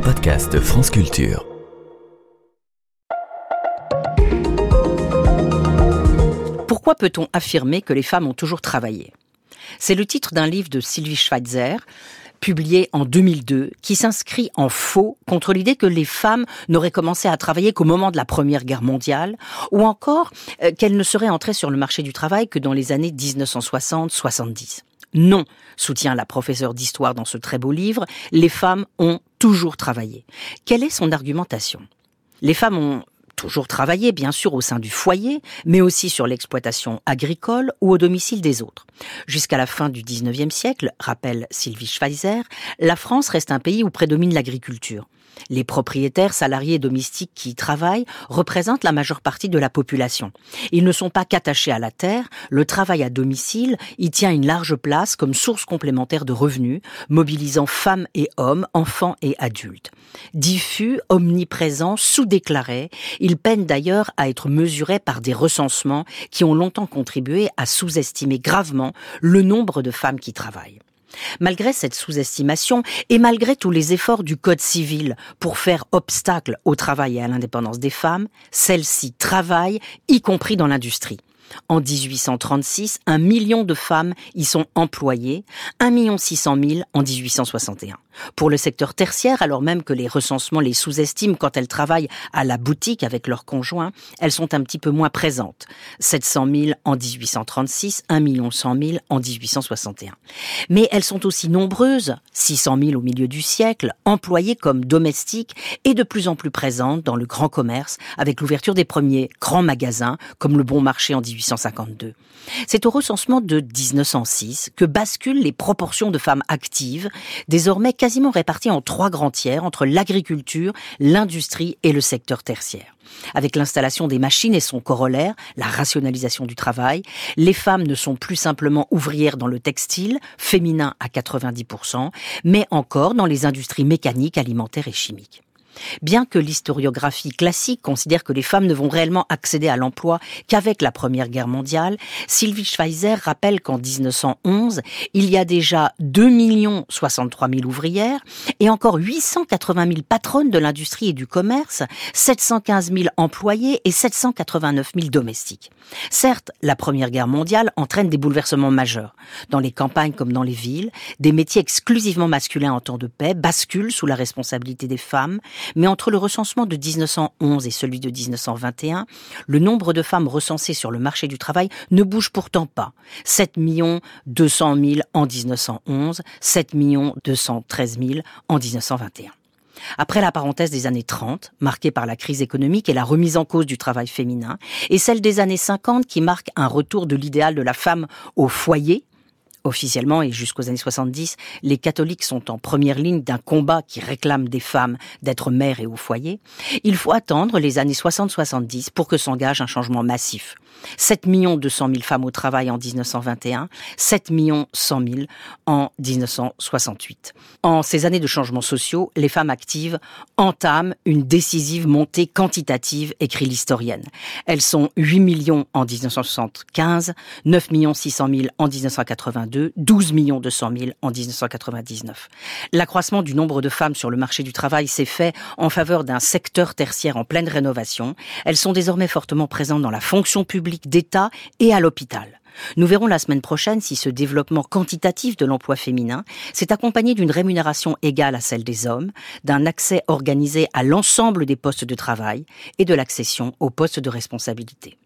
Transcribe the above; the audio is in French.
podcast France Culture. Pourquoi peut-on affirmer que les femmes ont toujours travaillé? C'est le titre d'un livre de Sylvie Schweitzer, publié en 2002, qui s'inscrit en faux contre l'idée que les femmes n'auraient commencé à travailler qu'au moment de la Première Guerre mondiale, ou encore euh, qu'elles ne seraient entrées sur le marché du travail que dans les années 1960-70. Non, soutient la professeure d'histoire dans ce très beau livre, les femmes ont toujours travaillé. Quelle est son argumentation? Les femmes ont toujours travaillé, bien sûr, au sein du foyer, mais aussi sur l'exploitation agricole ou au domicile des autres. Jusqu'à la fin du XIXe siècle, rappelle Sylvie Schweizer, la France reste un pays où prédomine l'agriculture. Les propriétaires, salariés domestiques qui y travaillent représentent la majeure partie de la population. Ils ne sont pas qu'attachés à la terre, le travail à domicile y tient une large place comme source complémentaire de revenus, mobilisant femmes et hommes, enfants et adultes. Diffus, omniprésent, sous-déclaré, ils peinent d'ailleurs à être mesurés par des recensements qui ont longtemps contribué à sous-estimer gravement le nombre de femmes qui travaillent. Malgré cette sous-estimation et malgré tous les efforts du Code civil pour faire obstacle au travail et à l'indépendance des femmes, celles-ci travaillent, y compris dans l'industrie. En 1836, un million de femmes y sont employées, un million six cent mille en 1861. Pour le secteur tertiaire, alors même que les recensements les sous-estiment quand elles travaillent à la boutique avec leurs conjoints, elles sont un petit peu moins présentes. 700 000 en 1836, 1 million 100 000 en 1861. Mais elles sont aussi nombreuses, 600 000 au milieu du siècle, employées comme domestiques et de plus en plus présentes dans le grand commerce avec l'ouverture des premiers grands magasins comme le Bon Marché en 1852. C'est au recensement de 1906 que basculent les proportions de femmes actives, désormais quasiment réparties en trois grands tiers entre l'agriculture, l'industrie et le secteur tertiaire. Avec l'installation des machines et son corollaire, la rationalisation du travail, les femmes ne sont plus simplement ouvrières dans le textile, féminin à 90%, mais encore dans les industries mécaniques, alimentaires et chimiques. Bien que l'historiographie classique considère que les femmes ne vont réellement accéder à l'emploi qu'avec la Première Guerre mondiale, Sylvie Schweizer rappelle qu'en 1911, il y a déjà 2 63 000 ouvrières et encore 880 000 patronnes de l'industrie et du commerce, 715 000 employés et 789 000 domestiques. Certes, la Première Guerre mondiale entraîne des bouleversements majeurs. Dans les campagnes comme dans les villes, des métiers exclusivement masculins en temps de paix basculent sous la responsabilité des femmes mais entre le recensement de 1911 et celui de 1921, le nombre de femmes recensées sur le marché du travail ne bouge pourtant pas. 7 200 000 en 1911, 7 213 000 en 1921. Après la parenthèse des années 30, marquée par la crise économique et la remise en cause du travail féminin, et celle des années 50 qui marque un retour de l'idéal de la femme au foyer, Officiellement et jusqu'aux années 70, les catholiques sont en première ligne d'un combat qui réclame des femmes d'être mères et au foyer. Il faut attendre les années 60-70 pour que s'engage un changement massif. 7 200 000 femmes au travail en 1921, 7 100 000 en 1968. En ces années de changements sociaux, les femmes actives entament une décisive montée quantitative, écrit l'historienne. Elles sont 8 millions en 1975, 9 600 000 en 1982, 12 millions 200 000 en 1999. L'accroissement du nombre de femmes sur le marché du travail s'est fait en faveur d'un secteur tertiaire en pleine rénovation. Elles sont désormais fortement présentes dans la fonction publique d'État et à l'hôpital. Nous verrons la semaine prochaine si ce développement quantitatif de l'emploi féminin s'est accompagné d'une rémunération égale à celle des hommes, d'un accès organisé à l'ensemble des postes de travail et de l'accession aux postes de responsabilité.